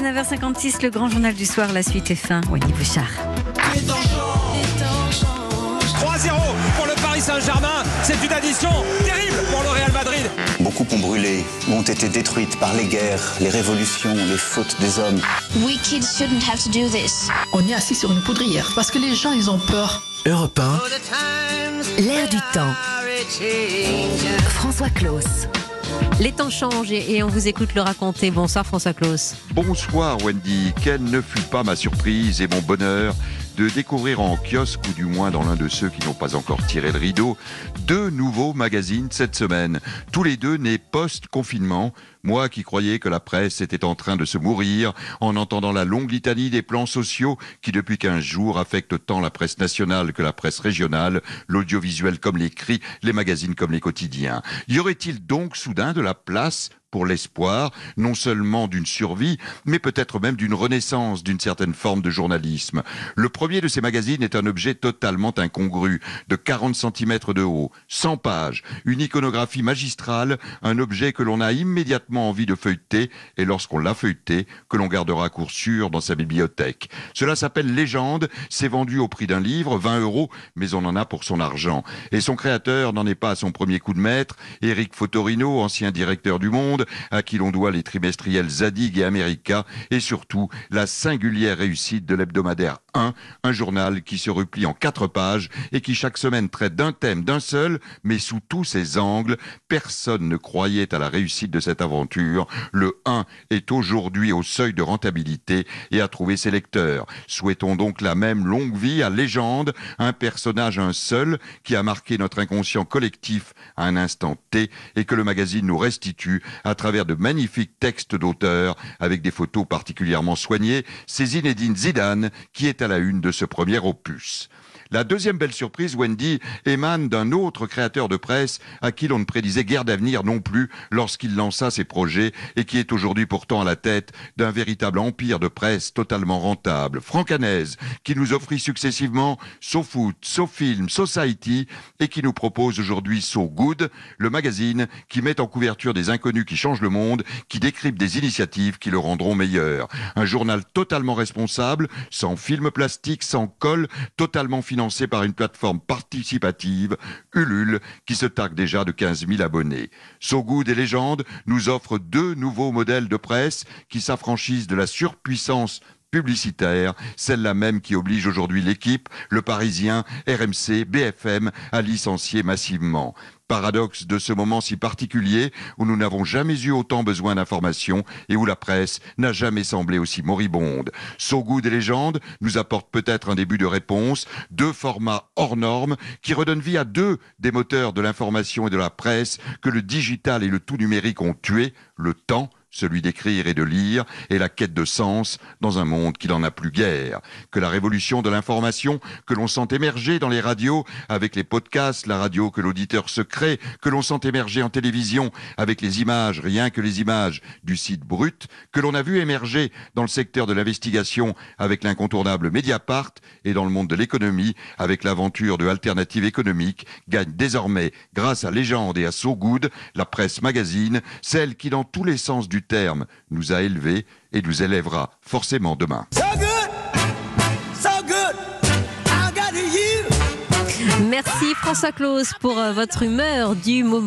19h56, le grand journal du soir, la suite est fin. Wendy Bouchard. 3-0 pour le Paris Saint-Germain. C'est une addition terrible pour le Real Madrid. Beaucoup ont brûlé, ont été détruites par les guerres, les révolutions, les fautes des hommes. We kids shouldn't have to do this. On est assis sur une poudrière parce que les gens, ils ont peur. Europe 1, L'air du temps. François Claus. Les temps changent et on vous écoute le raconter. Bonsoir François Claus. Bonsoir Wendy, quelle ne fut pas ma surprise et mon bonheur de découvrir en kiosque, ou du moins dans l'un de ceux qui n'ont pas encore tiré le rideau, deux nouveaux magazines cette semaine, tous les deux nés post-confinement. Moi qui croyais que la presse était en train de se mourir en entendant la longue litanie des plans sociaux qui depuis 15 jours affectent tant la presse nationale que la presse régionale, l'audiovisuel comme l'écrit, les magazines comme les quotidiens. Y aurait-il donc soudain de la place pour l'espoir, non seulement d'une survie, mais peut-être même d'une renaissance d'une certaine forme de journalisme. Le premier de ces magazines est un objet totalement incongru, de 40 cm de haut, 100 pages, une iconographie magistrale, un objet que l'on a immédiatement envie de feuilleter, et lorsqu'on l'a feuilleté, que l'on gardera à court sûr dans sa bibliothèque. Cela s'appelle Légende, c'est vendu au prix d'un livre, 20 euros, mais on en a pour son argent. Et son créateur n'en est pas à son premier coup de maître, Eric Fotorino, ancien directeur du Monde, à qui l'on doit les trimestriels Zadig et America, et surtout la singulière réussite de l'hebdomadaire 1, un journal qui se replie en quatre pages et qui chaque semaine traite d'un thème d'un seul, mais sous tous ses angles. Personne ne croyait à la réussite de cette aventure. Le 1 est aujourd'hui au seuil de rentabilité et a trouvé ses lecteurs. Souhaitons donc la même longue vie à Légende, un personnage un seul qui a marqué notre inconscient collectif à un instant T et que le magazine nous restitue travers de magnifiques textes d'auteurs avec des photos particulièrement soignées. C'est Zinedine Zidane qui est à la une de ce premier opus. La deuxième belle surprise, Wendy, émane d'un autre créateur de presse à qui l'on ne prédisait guère d'avenir non plus lorsqu'il lança ses projets et qui est aujourd'hui pourtant à la tête d'un véritable empire de presse totalement rentable. Franck qui nous offrit successivement So Film, Society et qui nous propose aujourd'hui So Good, le magazine qui met en couverture des inconnus qui changent le monde, qui décrypte des initiatives qui le rendront meilleur. Un journal totalement responsable, sans film plastique, sans colle, totalement financé par une plateforme participative, Ulule, qui se targue déjà de 15 000 abonnés. So Good et Légende nous offrent deux nouveaux modèles de presse qui s'affranchissent de la surpuissance publicitaire, celle-là même qui oblige aujourd'hui l'équipe, le Parisien, RMC, BFM à licencier massivement. Paradoxe de ce moment si particulier où nous n'avons jamais eu autant besoin d'informations et où la presse n'a jamais semblé aussi moribonde. So Good et Légende nous apportent peut-être un début de réponse, deux formats hors normes qui redonnent vie à deux des moteurs de l'information et de la presse que le digital et le tout numérique ont tué, le temps celui d'écrire et de lire, et la quête de sens dans un monde qui n'en a plus guère. Que la révolution de l'information que l'on sent émerger dans les radios avec les podcasts, la radio que l'auditeur se crée, que l'on sent émerger en télévision avec les images, rien que les images du site brut, que l'on a vu émerger dans le secteur de l'investigation avec l'incontournable Mediapart et dans le monde de l'économie avec l'aventure de Alternative économique, gagne désormais, grâce à Légende et à So Good, la presse magazine, celle qui dans tous les sens du terme nous a élevés et nous élèvera forcément demain. Merci François Claus pour euh, votre humeur du moment.